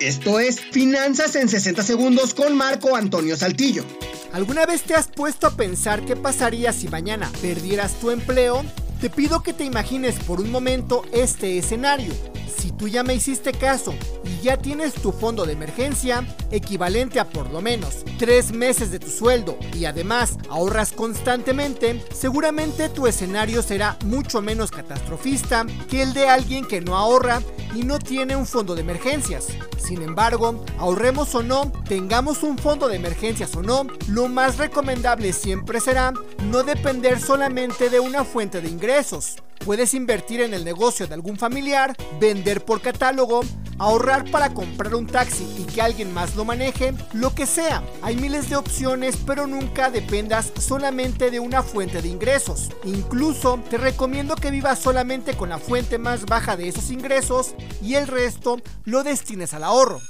Esto es Finanzas en 60 segundos con Marco Antonio Saltillo. ¿Alguna vez te has puesto a pensar qué pasaría si mañana perdieras tu empleo? Te pido que te imagines por un momento este escenario. Si tú ya me hiciste caso y ya tienes tu fondo de emergencia, equivalente a por lo menos tres meses de tu sueldo y además ahorras constantemente, seguramente tu escenario será mucho menos catastrofista que el de alguien que no ahorra y no tiene un fondo de emergencias. Sin embargo, ahorremos o no, tengamos un fondo de emergencias o no, lo más recomendable siempre será no depender solamente de una fuente de ingresos. Puedes invertir en el negocio de algún familiar, vender por catálogo, ahorrar para comprar un taxi y que alguien más lo maneje, lo que sea. Hay miles de opciones, pero nunca dependas solamente de una fuente de ingresos. Incluso te recomiendo que vivas solamente con la fuente más baja de esos ingresos y el resto lo destines al ahorro.